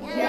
Yeah.